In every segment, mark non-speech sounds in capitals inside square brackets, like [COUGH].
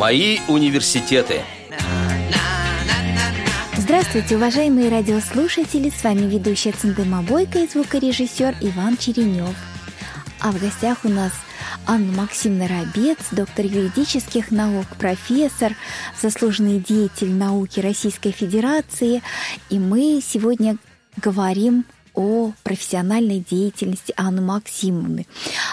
Мои университеты. Здравствуйте, уважаемые радиослушатели! С вами ведущая Циндыма Бойко и звукорежиссер Иван Черенев. А в гостях у нас Анна Максимовна Рабец, доктор юридических наук, профессор, заслуженный деятель науки Российской Федерации. И мы сегодня говорим о профессиональной деятельности Анны Максимовны.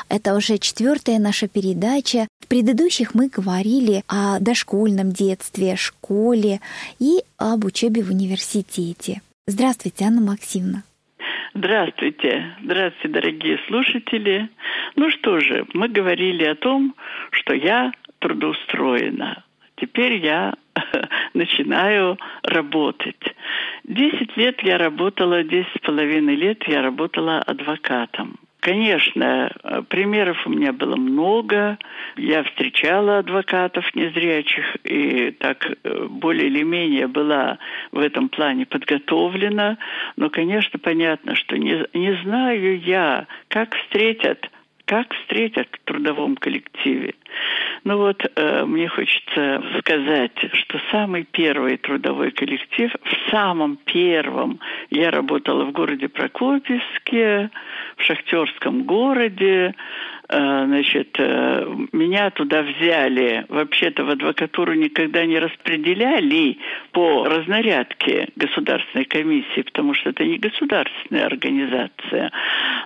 Это уже четвертая наша передача. В предыдущих мы говорили о дошкольном детстве, школе и об учебе в университете. Здравствуйте, Анна Максимовна. Здравствуйте, здравствуйте, дорогие слушатели. Ну что же, мы говорили о том, что я трудоустроена. Теперь я [LAUGHS] начинаю работать. Десять лет я работала, десять с половиной лет я работала адвокатом. Конечно, примеров у меня было много. Я встречала адвокатов незрячих и так э, более или менее была в этом плане подготовлена. Но, конечно, понятно, что не, не знаю я, как встретят как встретят в трудовом коллективе. Ну вот, э, мне хочется сказать, что самый первый трудовой коллектив, в самом первом я работала в городе Прокопьевске, в шахтерском городе, Э, значит, э, меня туда взяли, вообще-то в адвокатуру никогда не распределяли по разнарядке государственной комиссии, потому что это не государственная организация.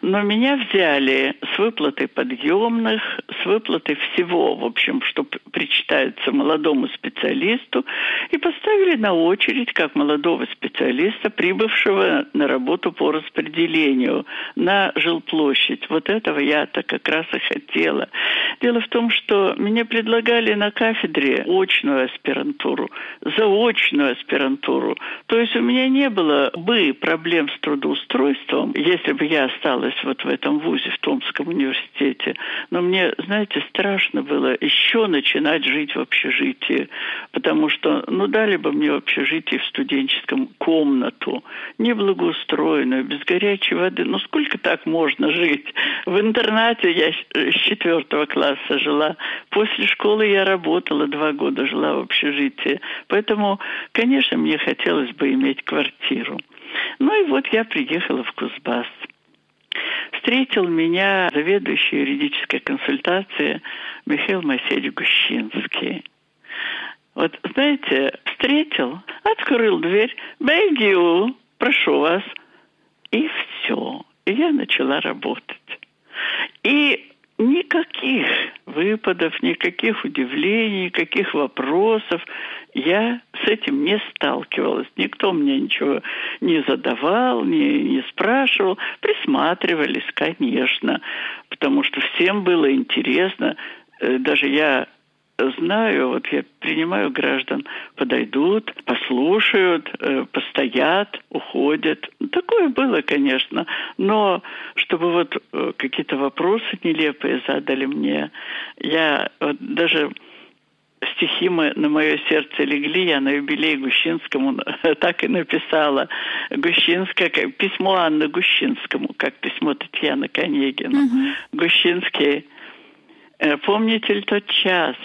Но меня взяли с выплатой подъемных, с выплатой всего, в общем, что причитается молодому специалисту, и поставили на очередь как молодого специалиста, прибывшего на работу по распределению на жилплощадь. Вот этого я-то как раз и хотела. Дело в том, что мне предлагали на кафедре очную аспирантуру, заочную аспирантуру. То есть у меня не было бы проблем с трудоустройством, если бы я осталась вот в этом вузе, в Томском университете. Но мне, знаете, страшно было еще начинать жить в общежитии, потому что, ну, дали бы мне в общежитии в студенческом комнату, неблагоустроенную, без горячей воды. Ну, сколько так можно жить? В интернате я с четвертого класса жила. После школы я работала два года, жила в общежитии. Поэтому, конечно, мне хотелось бы иметь квартиру. Ну и вот я приехала в Кузбасс. Встретил меня заведующий юридической консультации Михаил Моисеевич Гущинский. Вот, знаете, встретил, открыл дверь, бегю, прошу вас, и все. И я начала работать. И никаких выпадов, никаких удивлений, никаких вопросов. Я с этим не сталкивалась. Никто мне ничего не задавал, не, не спрашивал. Присматривались, конечно, потому что всем было интересно. Э, даже я знаю, вот я принимаю граждан, подойдут, послушают, э, постоят, уходят. Такое было, конечно. Но чтобы вот э, какие-то вопросы нелепые задали мне, я вот даже стихи мы, на мое сердце легли, я на юбилей Гущинскому [LAUGHS] так и написала. Гущинская, письмо Анны Гущинскому, как письмо Татьяны Конегина. Угу. Гущинский, «Э, помните ли тот час,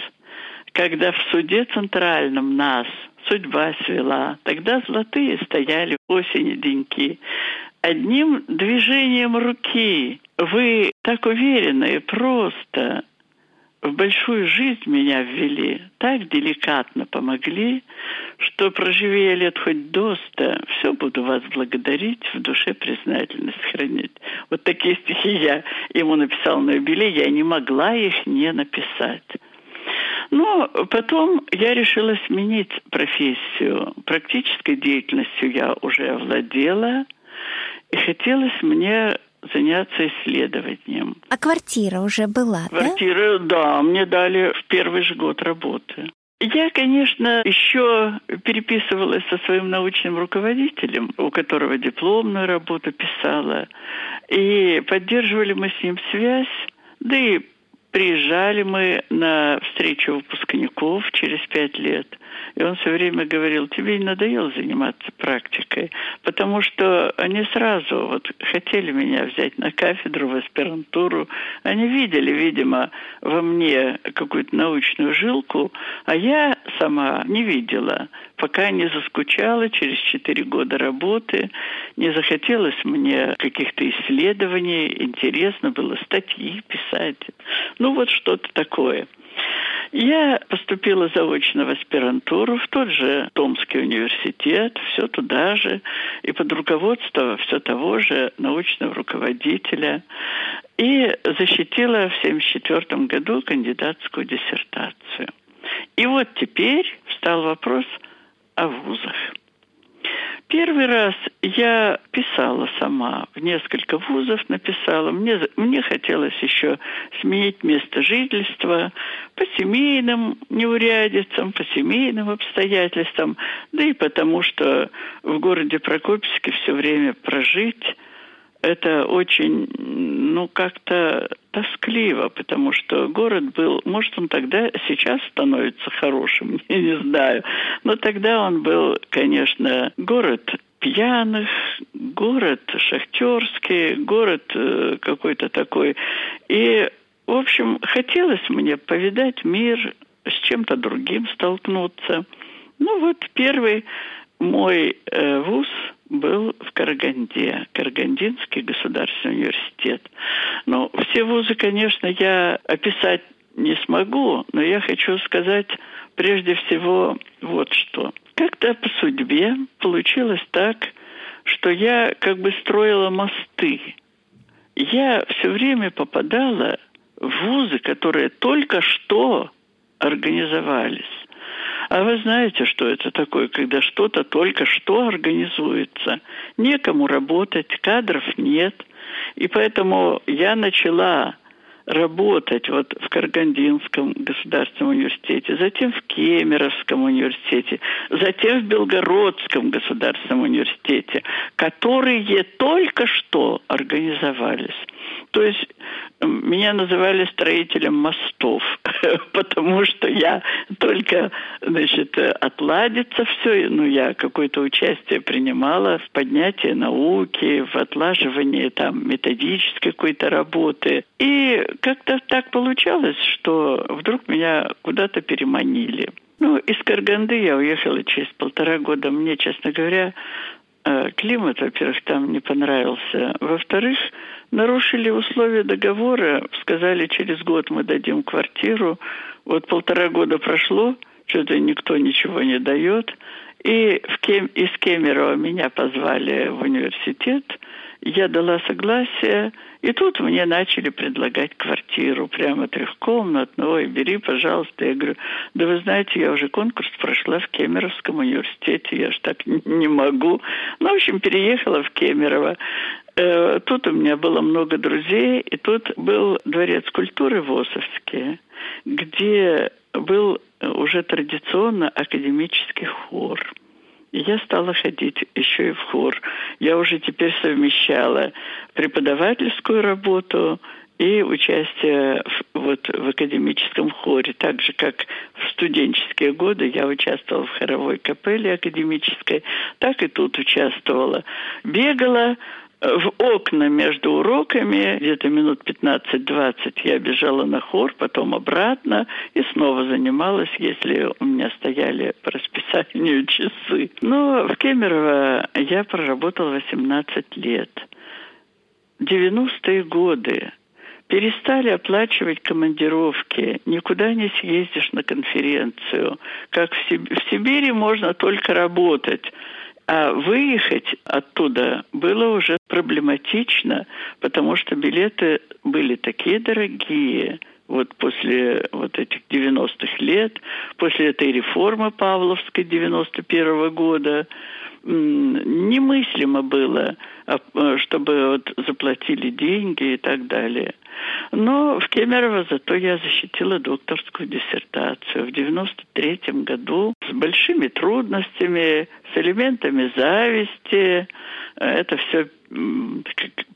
когда в суде центральном нас судьба свела, тогда золотые стояли осени деньки. Одним движением руки вы так уверенно и просто в большую жизнь меня ввели, так деликатно помогли, что проживи я лет хоть до ста, все буду вас благодарить, в душе признательность хранить. Вот такие стихи я ему написал на юбилей, я не могла их не написать. Но потом я решила сменить профессию. Практической деятельностью я уже овладела. И хотелось мне заняться исследованием. А квартира уже была, Квартира, да? да, мне дали в первый же год работы. Я, конечно, еще переписывалась со своим научным руководителем, у которого дипломную работу писала, и поддерживали мы с ним связь, да и Приезжали мы на встречу выпускников через пять лет. И он все время говорил, тебе не надоело заниматься практикой? Потому что они сразу вот хотели меня взять на кафедру, в аспирантуру. Они видели, видимо, во мне какую-то научную жилку, а я сама не видела, пока не заскучала через четыре года работы, не захотелось мне каких-то исследований, интересно было статьи писать. Ну вот что-то такое. Я поступила заочно в аспирантуру в тот же Томский университет, все туда же, и под руководство все того же научного руководителя, и защитила в 1974 году кандидатскую диссертацию. И вот теперь встал вопрос о вузах. Первый раз я писала сама, в несколько вузов написала. Мне, мне хотелось еще сменить место жительства семейным неурядицам, по семейным обстоятельствам, да и потому, что в городе Прокопьевске все время прожить это очень, ну, как-то тоскливо, потому что город был, может, он тогда сейчас становится хорошим, [LAUGHS] я не знаю, но тогда он был, конечно, город пьяных, город шахтерский, город э, какой-то такой. И, в общем, хотелось мне повидать мир, с чем-то другим столкнуться. Ну вот первый мой э, вуз был в Караганде, Карагандинский государственный университет. Ну, все вузы, конечно, я описать не смогу, но я хочу сказать прежде всего вот что. Как-то по судьбе получилось так, что я как бы строила мосты. Я все время попадала вузы, которые только что организовались. А вы знаете, что это такое, когда что-то только что организуется? Некому работать, кадров нет. И поэтому я начала работать вот в Каргандинском государственном университете, затем в Кемеровском университете, затем в Белгородском государственном университете, которые только что организовались. То есть меня называли строителем мостов, [LAUGHS] потому что я только, значит, отладится все, ну, я какое-то участие принимала в поднятии науки, в отлаживании там методической какой-то работы. И как-то так получалось, что вдруг меня куда-то переманили. Ну, из Карганды я уехала через полтора года. Мне, честно говоря, климат, во-первых, там не понравился. Во-вторых, нарушили условия договора, сказали, через год мы дадим квартиру. Вот полтора года прошло, что-то никто ничего не дает. И в Кем... из Кемерово меня позвали в университет. Я дала согласие, и тут мне начали предлагать квартиру, прямо трехкомнатную. Ой, бери, пожалуйста. Я говорю, да вы знаете, я уже конкурс прошла в Кемеровском университете, я ж так не могу. Ну, в общем, переехала в Кемерово. Э, тут у меня было много друзей, и тут был дворец культуры в Осовске, где был уже традиционно академический хор. Я стала ходить еще и в хор. Я уже теперь совмещала преподавательскую работу и участие в, вот, в академическом хоре. Так же, как в студенческие годы я участвовала в хоровой капелле академической, так и тут участвовала. Бегала, в окна между уроками, где-то минут 15-20 я бежала на хор, потом обратно и снова занималась, если у меня стояли по расписанию [LAUGHS] часы. Но в Кемерово я проработала 18 лет. 90-е годы перестали оплачивать командировки, никуда не съездишь на конференцию. Как в, Сиб... в Сибири можно только работать. А выехать оттуда было уже проблематично, потому что билеты были такие дорогие. Вот после вот этих 90-х лет, после этой реформы Павловской 91 -го года, немыслимо было, а, чтобы вот заплатили деньги и так далее. Но в Кемерово зато я защитила докторскую диссертацию в 93 году с большими трудностями, с элементами зависти. Это все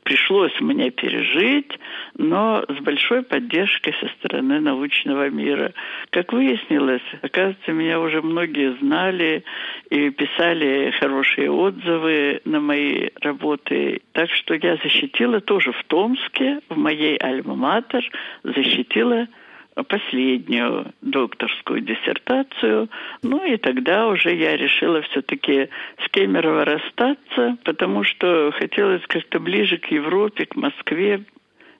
пришлось мне пережить, но с большой поддержкой со стороны научного мира. Как выяснилось, оказывается, меня уже многие знали и писали хорошие отзывы на мои работы. Так что я защитила тоже в Томске, в моей альма-матер, защитила последнюю докторскую диссертацию. Ну и тогда уже я решила все-таки с Кемерово расстаться, потому что хотелось как-то ближе к Европе, к Москве.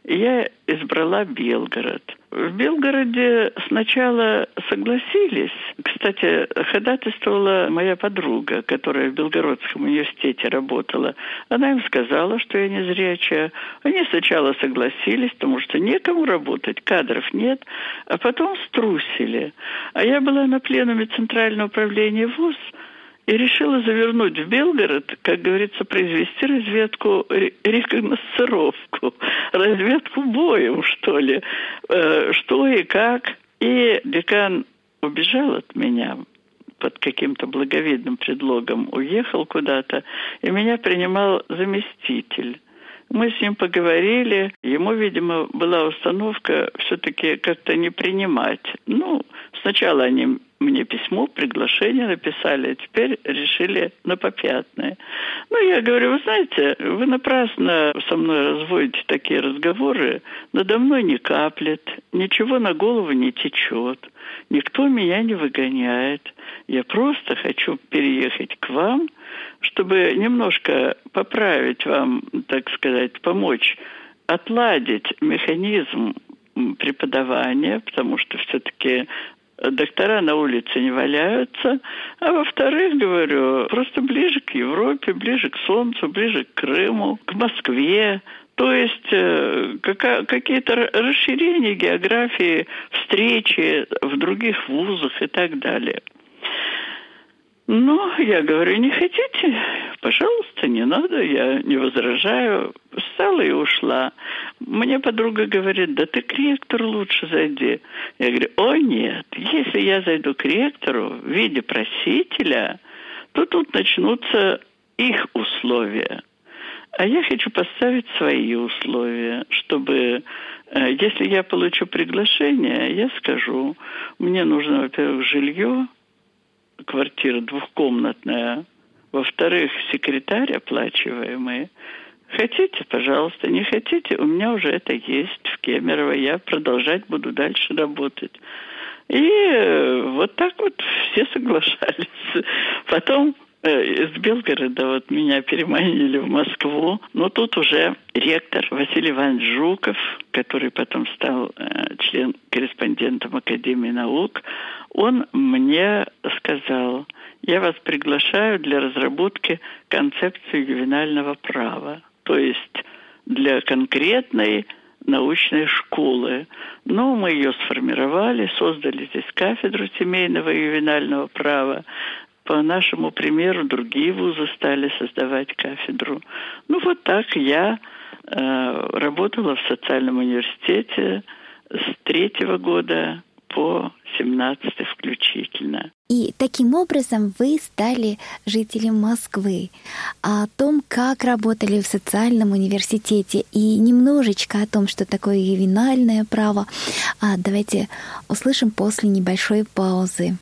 И я избрала Белгород – в Белгороде сначала согласились. Кстати, ходатайствовала моя подруга, которая в Белгородском университете работала. Она им сказала, что я не зрячая. Они сначала согласились, потому что некому работать, кадров нет, а потом струсили. А я была на пленуме Центрального управления ВУЗ – и решила завернуть в Белгород, как говорится, произвести разведку, рекогносцировку, [LAUGHS] разведку боем, что ли, э, что и как. И декан убежал от меня под каким-то благовидным предлогом, уехал куда-то, и меня принимал заместитель. Мы с ним поговорили. Ему, видимо, была установка все-таки как-то не принимать. Ну, сначала они мне письмо, приглашение написали, а теперь решили на попятные. Ну, я говорю, вы знаете, вы напрасно со мной разводите такие разговоры, надо мной не каплет, ничего на голову не течет, никто меня не выгоняет. Я просто хочу переехать к вам, чтобы немножко поправить вам, так сказать, помочь отладить механизм преподавания, потому что все-таки доктора на улице не валяются. А во-вторых, говорю, просто ближе к Европе, ближе к Солнцу, ближе к Крыму, к Москве. То есть э, какие-то расширения географии, встречи в других вузах и так далее. Ну, я говорю, не хотите? Пожалуйста, не надо, я не возражаю. Встала и ушла. Мне подруга говорит, да ты к ректору лучше зайди. Я говорю, о нет, если я зайду к ректору в виде просителя, то тут начнутся их условия. А я хочу поставить свои условия, чтобы, э, если я получу приглашение, я скажу, мне нужно, во-первых, жилье, квартира двухкомнатная, во-вторых, секретарь оплачиваемый. Хотите, пожалуйста, не хотите, у меня уже это есть в Кемерово, я продолжать буду дальше работать. И э, вот так вот все соглашались. [LAUGHS] Потом из Белгорода вот меня переманили в Москву. Но тут уже ректор Василий Иванович Жуков, который потом стал э, член-корреспондентом Академии наук, он мне сказал, я вас приглашаю для разработки концепции ювенального права, то есть для конкретной научной школы. Но мы ее сформировали, создали здесь кафедру семейного и ювенального права. По нашему примеру другие вузы стали создавать кафедру. Ну вот так я э, работала в социальном университете с третьего года по 17 включительно. И таким образом вы стали жителем Москвы. А о том, как работали в социальном университете и немножечко о том, что такое ювенальное право, а давайте услышим после небольшой паузы.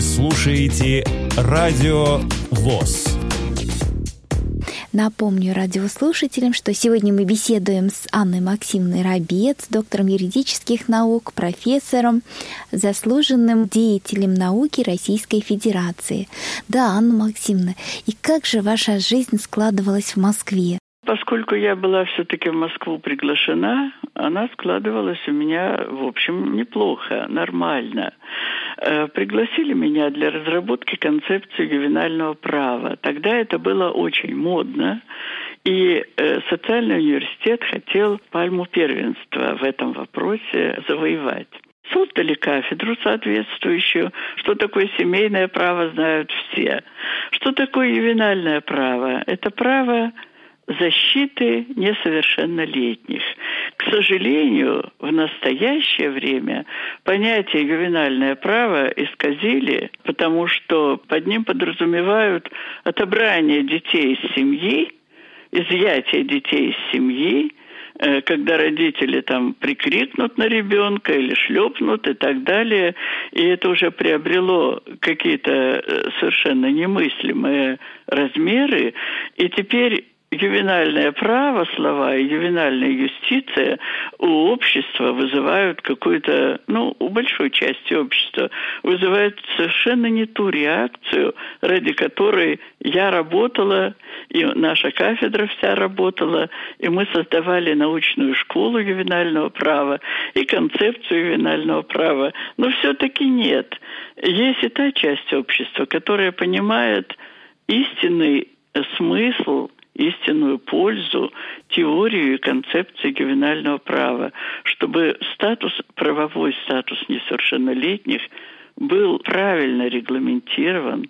Слушаете Радио ВОЗ. Напомню радиослушателям, что сегодня мы беседуем с Анной Максимовной Рабец, доктором юридических наук, профессором, заслуженным деятелем науки Российской Федерации. Да, Анна Максимовна, и как же ваша жизнь складывалась в Москве? Поскольку я была все-таки в Москву приглашена, она складывалась у меня, в общем, неплохо, нормально. Э, пригласили меня для разработки концепции ювенального права. Тогда это было очень модно, и э, социальный университет хотел пальму первенства в этом вопросе завоевать создали кафедру соответствующую. Что такое семейное право, знают все. Что такое ювенальное право? Это право защиты несовершеннолетних. К сожалению, в настоящее время понятие ювенальное право исказили, потому что под ним подразумевают отобрание детей из семьи, изъятие детей из семьи, Э, когда родители там прикрикнут на ребенка или шлепнут и так далее, и это уже приобрело какие-то э, совершенно немыслимые размеры, и теперь ювенальное право слова и ювенальная юстиция у общества вызывают какую-то, ну, у большой части общества вызывают совершенно не ту реакцию, ради которой я работала, и наша кафедра вся работала, и мы создавали научную школу ювенального права и концепцию ювенального права. Но все-таки нет. Есть и та часть общества, которая понимает истинный смысл истинную пользу теорию и концепции ювенального права, чтобы статус, правовой статус несовершеннолетних был правильно регламентирован,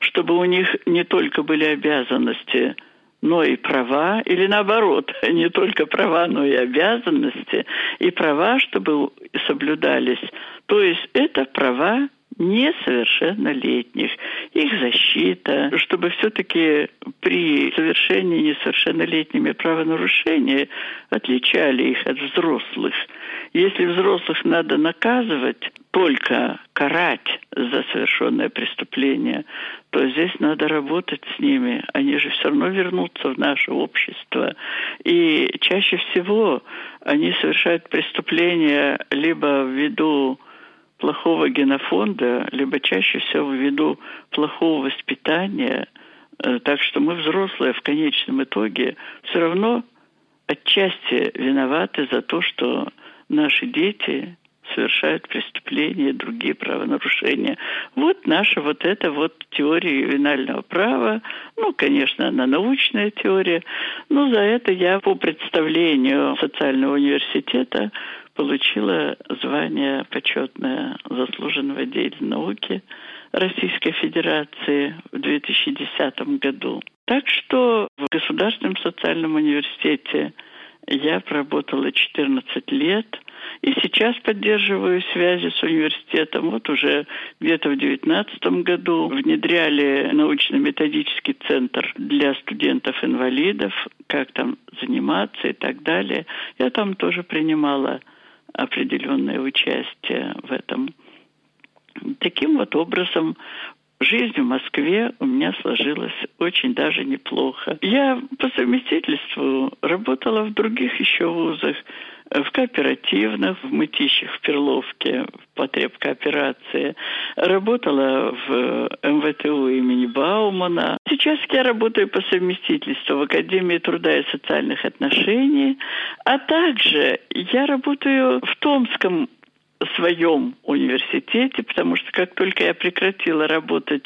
чтобы у них не только были обязанности, но и права, или наоборот, [LAUGHS] не только права, но и обязанности, и права, чтобы соблюдались. То есть это права несовершеннолетних, их защита, чтобы все-таки при совершении несовершеннолетними правонарушения отличали их от взрослых. Если взрослых надо наказывать, только карать за совершенное преступление, то здесь надо работать с ними. Они же все равно вернутся в наше общество. И чаще всего они совершают преступления либо ввиду плохого генофонда, либо чаще всего ввиду плохого воспитания. Э, так что мы, взрослые, в конечном итоге все равно отчасти виноваты за то, что наши дети совершают преступления, другие правонарушения. Вот наша вот эта вот теория ювенального права. Ну, конечно, она научная теория. Но за это я по представлению социального университета получила звание почетное заслуженного деятеля науки Российской Федерации в 2010 году. Так что в Государственном социальном университете я проработала 14 лет – и сейчас поддерживаю связи с университетом. Вот уже где-то в 2019 году внедряли научно-методический центр для студентов-инвалидов, как там заниматься и так далее. Я там тоже принимала определенное участие в этом. Таким вот образом жизнь в Москве у меня сложилась очень даже неплохо. Я по совместительству работала в других еще вузах, в кооперативных, в Мытищах, в Перловке, в потребкооперации. Работала в МВТУ имени Баумана. Сейчас я работаю по совместительству в Академии труда и социальных отношений, а также я работаю в Томском своем университете, потому что как только я прекратила работать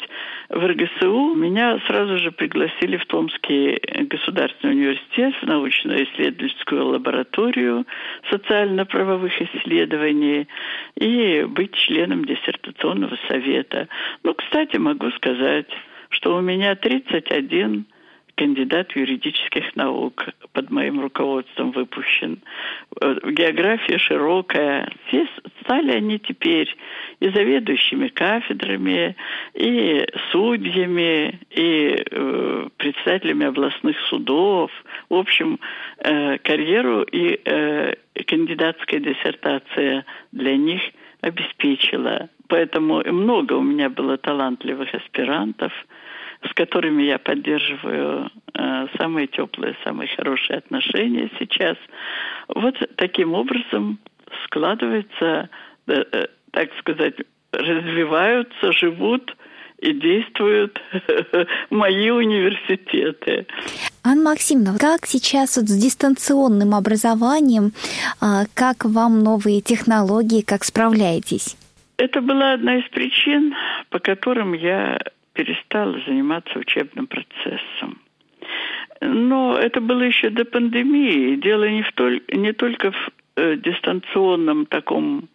в РГСУ, меня сразу же пригласили в Томский государственный университет в научно-исследовательскую лабораторию социально-правовых исследований и быть членом диссертационного совета. Ну, кстати, могу сказать, что у меня 31 кандидат юридических наук под моим руководством выпущен. Э, география широкая. Все стали они теперь и заведующими кафедрами, и судьями, и э, председателями областных судов. В общем, э, карьеру и э, кандидатская диссертация для них обеспечила. Поэтому много у меня было талантливых аспирантов – с которыми я поддерживаю э, самые теплые, самые хорошие отношения сейчас. Вот таким образом складывается, э, э, так сказать, развиваются, живут и действуют [LAUGHS] мои университеты. Анна Максимовна, как сейчас вот с дистанционным образованием, а, как вам новые технологии, как справляетесь? Это была одна из причин, по которым я перестала заниматься учебным процессом. Но это было еще до пандемии. Дело не, в толь, не только в э, дистанционном таком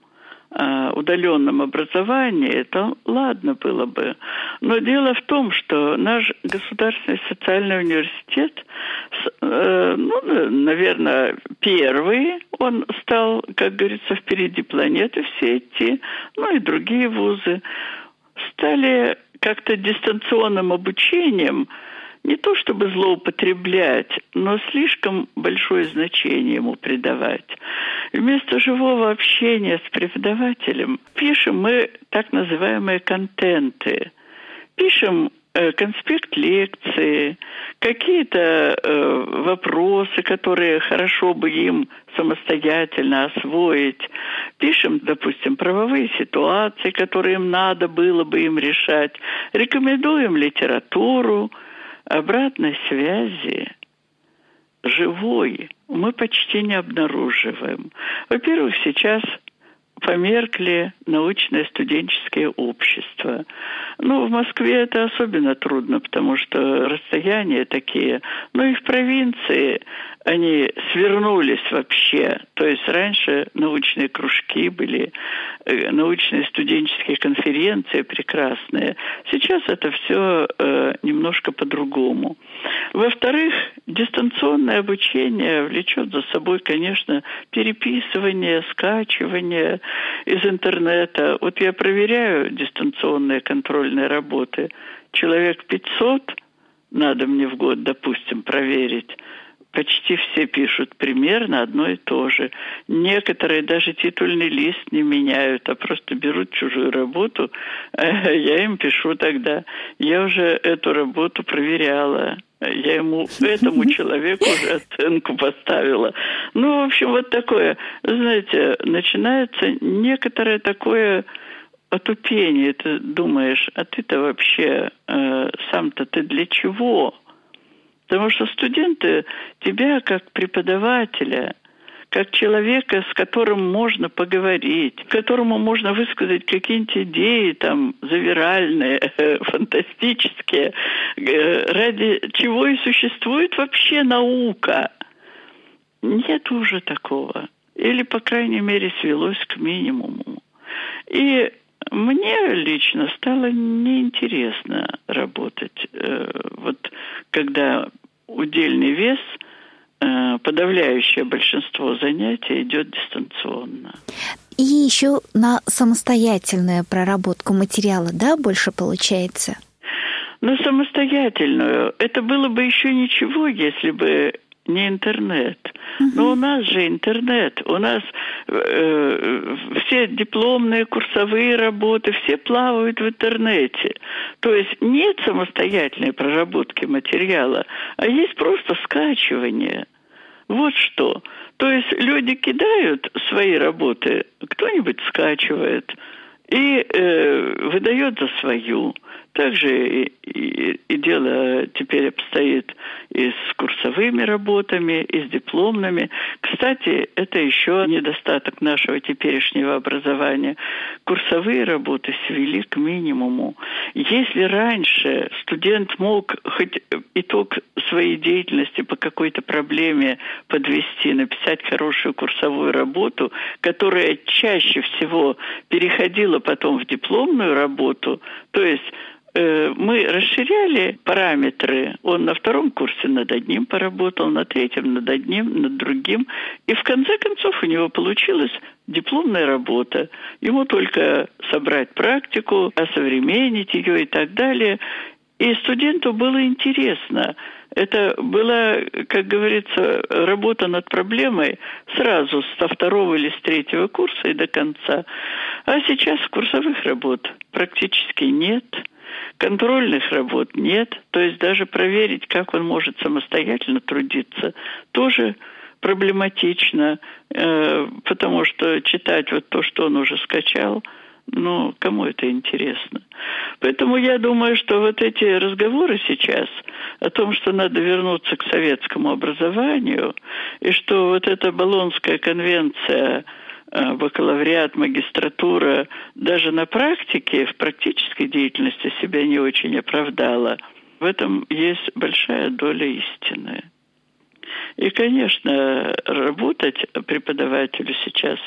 э, удаленном образовании, то ладно было бы. Но дело в том, что наш государственный социальный университет, э, ну, наверное, первый, он стал, как говорится, впереди планеты все эти, ну и другие вузы, стали как-то дистанционным обучением не то чтобы злоупотреблять, но слишком большое значение ему придавать. Вместо живого общения с преподавателем пишем мы так называемые контенты. Пишем конспект лекции, какие-то э, вопросы, которые хорошо бы им самостоятельно освоить. Пишем, допустим, правовые ситуации, которые им надо было бы им решать. Рекомендуем литературу, обратной связи живой мы почти не обнаруживаем. Во-первых, сейчас померкли научные студенческие общества. Ну, в Москве это особенно трудно, потому что расстояния такие. Ну и в провинции они свернулись вообще. То есть раньше научные кружки были, э, научные студенческие конференции прекрасные. Сейчас это все э, немножко по-другому. Во-вторых, дистанционное обучение влечет за собой, конечно, переписывание, скачивание из интернета. Вот я проверяю дистанционные контрольные работы. Человек 500 надо мне в год, допустим, проверить почти все пишут примерно одно и то же. Некоторые даже титульный лист не меняют, а просто берут чужую работу. [LAUGHS] Я им пишу тогда. Я уже эту работу проверяла. Я ему, этому [LAUGHS] человеку уже оценку поставила. Ну, в общем, вот такое, знаете, начинается некоторое такое отупение. Ты думаешь, а ты-то вообще э, сам-то ты для чего? Потому что студенты тебя как преподавателя, как человека, с которым можно поговорить, которому можно высказать какие-нибудь идеи там завиральные, [LAUGHS] фантастические, э, ради чего и существует вообще наука. Нет уже такого. Или, по крайней мере, свелось к минимуму. И мне лично стало неинтересно работать. Э, вот когда удельный вес, э, подавляющее большинство занятий идет дистанционно. И еще на самостоятельную проработку материала, да, больше получается? На самостоятельную. Это было бы еще ничего, если бы не интернет. Но у нас же интернет, у нас э, все дипломные курсовые работы, все плавают в интернете. То есть нет самостоятельной проработки материала, а есть просто скачивание. Вот что. То есть люди кидают свои работы, кто-нибудь скачивает и э, выдает за свою. Также и, и, дело теперь обстоит и с курсовыми работами, и с дипломными. Кстати, это еще недостаток нашего теперешнего образования. Курсовые работы свели к минимуму. Если раньше студент мог хоть итог своей деятельности по какой-то проблеме подвести, написать хорошую курсовую работу, которая чаще всего переходила потом в дипломную работу, то есть мы расширяли параметры. Он на втором курсе над одним поработал, на третьем над одним, над другим. И в конце концов у него получилась дипломная работа. Ему только собрать практику, осовременить ее и так далее. И студенту было интересно. Это была, как говорится, работа над проблемой сразу со второго или с третьего курса и до конца. А сейчас курсовых работ практически нет – Контрольных работ нет, то есть даже проверить, как он может самостоятельно трудиться, тоже проблематично, э, потому что читать вот то, что он уже скачал, ну, кому это интересно? Поэтому я думаю, что вот эти разговоры сейчас о том, что надо вернуться к советскому образованию, и что вот эта Болонская конвенция – Э, бакалавриат, магистратура даже на практике, в практической деятельности себя не очень оправдала. В этом есть большая доля истины. И, конечно, работать преподавателю сейчас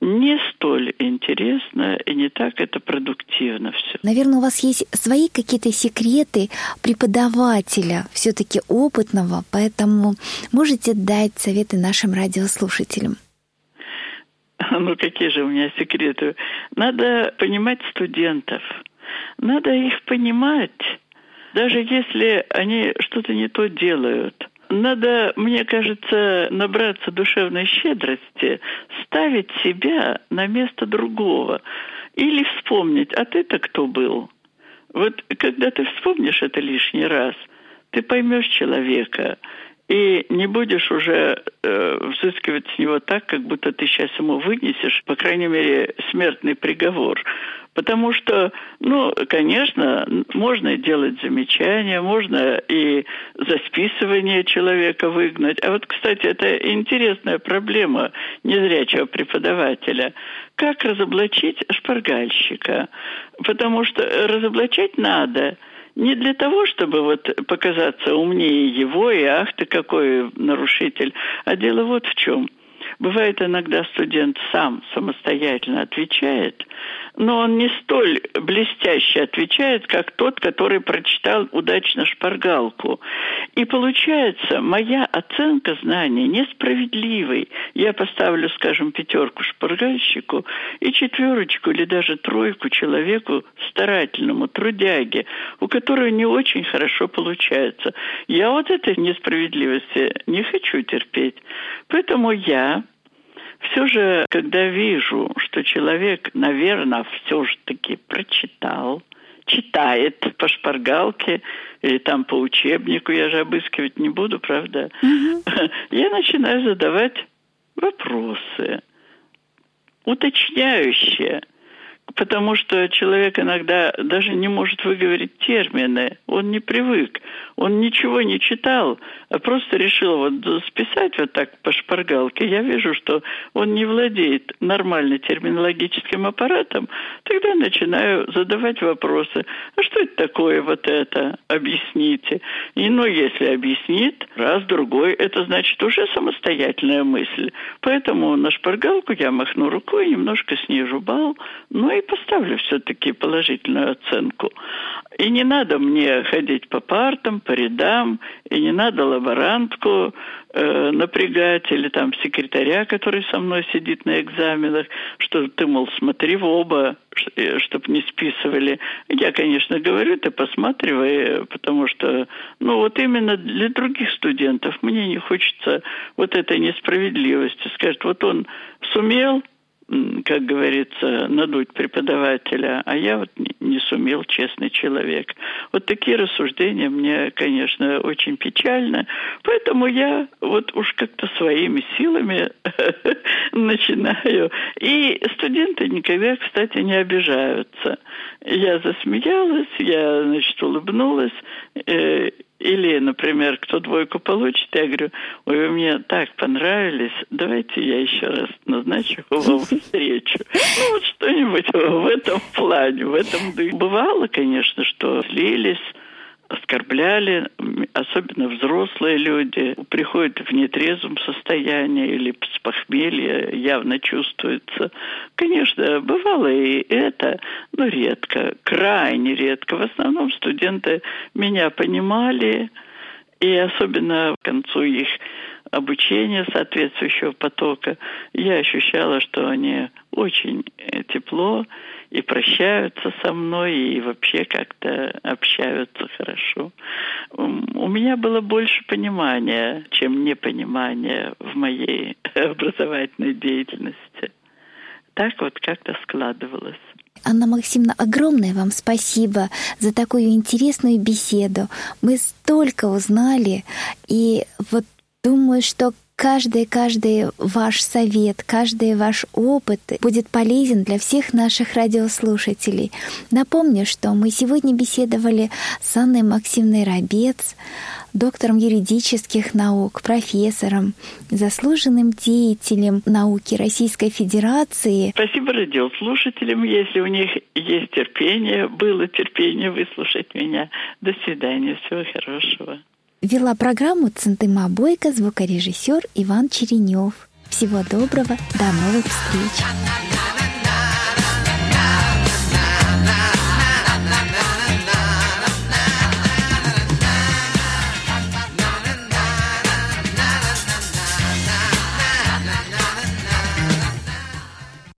не столь интересно и не так это продуктивно все. Наверное, у вас есть свои какие-то секреты преподавателя, все-таки опытного, поэтому можете дать советы нашим радиослушателям. [LAUGHS] Ну, какие же у меня секреты? Надо понимать студентов. Надо их понимать, даже если они что-то не то делают – надо, мне кажется, набраться душевной щедрости, ставить себя на место другого или вспомнить, а ты-то кто был? Вот когда ты вспомнишь это лишний раз, ты поймешь человека и не будешь уже э, взыскивать с него так, как будто ты сейчас ему вынесешь, по крайней мере, смертный приговор. Потому что, ну, конечно, можно делать замечания, можно и за списывание человека выгнать. А вот, кстати, это интересная проблема незрячего преподавателя. Как разоблачить шпаргальщика? Потому что разоблачать надо – не для того, чтобы вот показаться умнее его, и ах ты какой нарушитель, а дело вот в чем. Бывает иногда студент сам самостоятельно отвечает, но он не столь блестяще отвечает, как тот, который прочитал удачно шпаргалку. И получается, моя оценка знаний несправедливой. Я поставлю, скажем, пятерку шпаргальщику и четверочку или даже тройку человеку старательному, трудяге, у которого не очень хорошо получается. Я вот этой несправедливости не хочу терпеть. Поэтому я все же, когда вижу, что человек, наверное, все же таки прочитал, читает по шпаргалке или там по учебнику, я же обыскивать не буду, правда, угу. [LAUGHS] я начинаю задавать вопросы, уточняющие – потому что человек иногда даже не может выговорить термины, он не привык, он ничего не читал, а просто решил вот списать вот так по шпаргалке. Я вижу, что он не владеет нормально терминологическим аппаратом, тогда начинаю задавать вопросы. А что это такое вот это? Объясните. И ну, если объяснит, раз, другой, это значит уже самостоятельная мысль. Поэтому на шпаргалку я махну рукой, немножко снижу бал, ну и поставлю все-таки положительную оценку. И не надо мне ходить по партам, по рядам, и не надо лаборантку э, напрягать или там секретаря, который со мной сидит на экзаменах, что ты, мол, смотри в оба, чтобы э, не списывали. Я, конечно, говорю, ты посматривай, потому что, ну, вот именно для других студентов мне не хочется вот этой несправедливости. Скажет, вот он сумел, как говорится, надуть преподавателя, а я вот не сумел, честный человек. Вот такие рассуждения мне, конечно, очень печально, поэтому я вот уж как-то своими силами [LAUGHS] начинаю. И студенты никогда, кстати, не обижаются. Я засмеялась, я, значит, улыбнулась, э, или, например, кто двойку получит, я говорю, ой, вы мне так понравились, давайте я еще раз назначу [LAUGHS] вам встречу. Ну, вот что-нибудь в этом плане, в этом Бывало, конечно, что злились, оскорбляли, особенно взрослые люди, приходят в нетрезвом состоянии или с похмелья, явно чувствуется. Конечно, бывало и это, но редко, крайне редко. В основном студенты меня понимали, и особенно к концу их обучения соответствующего потока я ощущала, что они очень э, тепло и прощаются со мной, и вообще как-то общаются хорошо. У меня было больше понимания, чем непонимания в моей [LAUGHS] образовательной деятельности. Так вот как-то складывалось. Анна Максимовна, огромное вам спасибо за такую интересную беседу. Мы столько узнали, и вот думаю, что каждый-каждый ваш совет, каждый ваш опыт будет полезен для всех наших радиослушателей. Напомню, что мы сегодня беседовали с Анной Максимной Рабец, доктором юридических наук, профессором, заслуженным деятелем науки Российской Федерации. Спасибо радиослушателям, если у них есть терпение, было терпение выслушать меня. До свидания, всего хорошего. Вела программу Центыма Бойко, звукорежиссер Иван Черенев. Всего доброго, до новых встреч!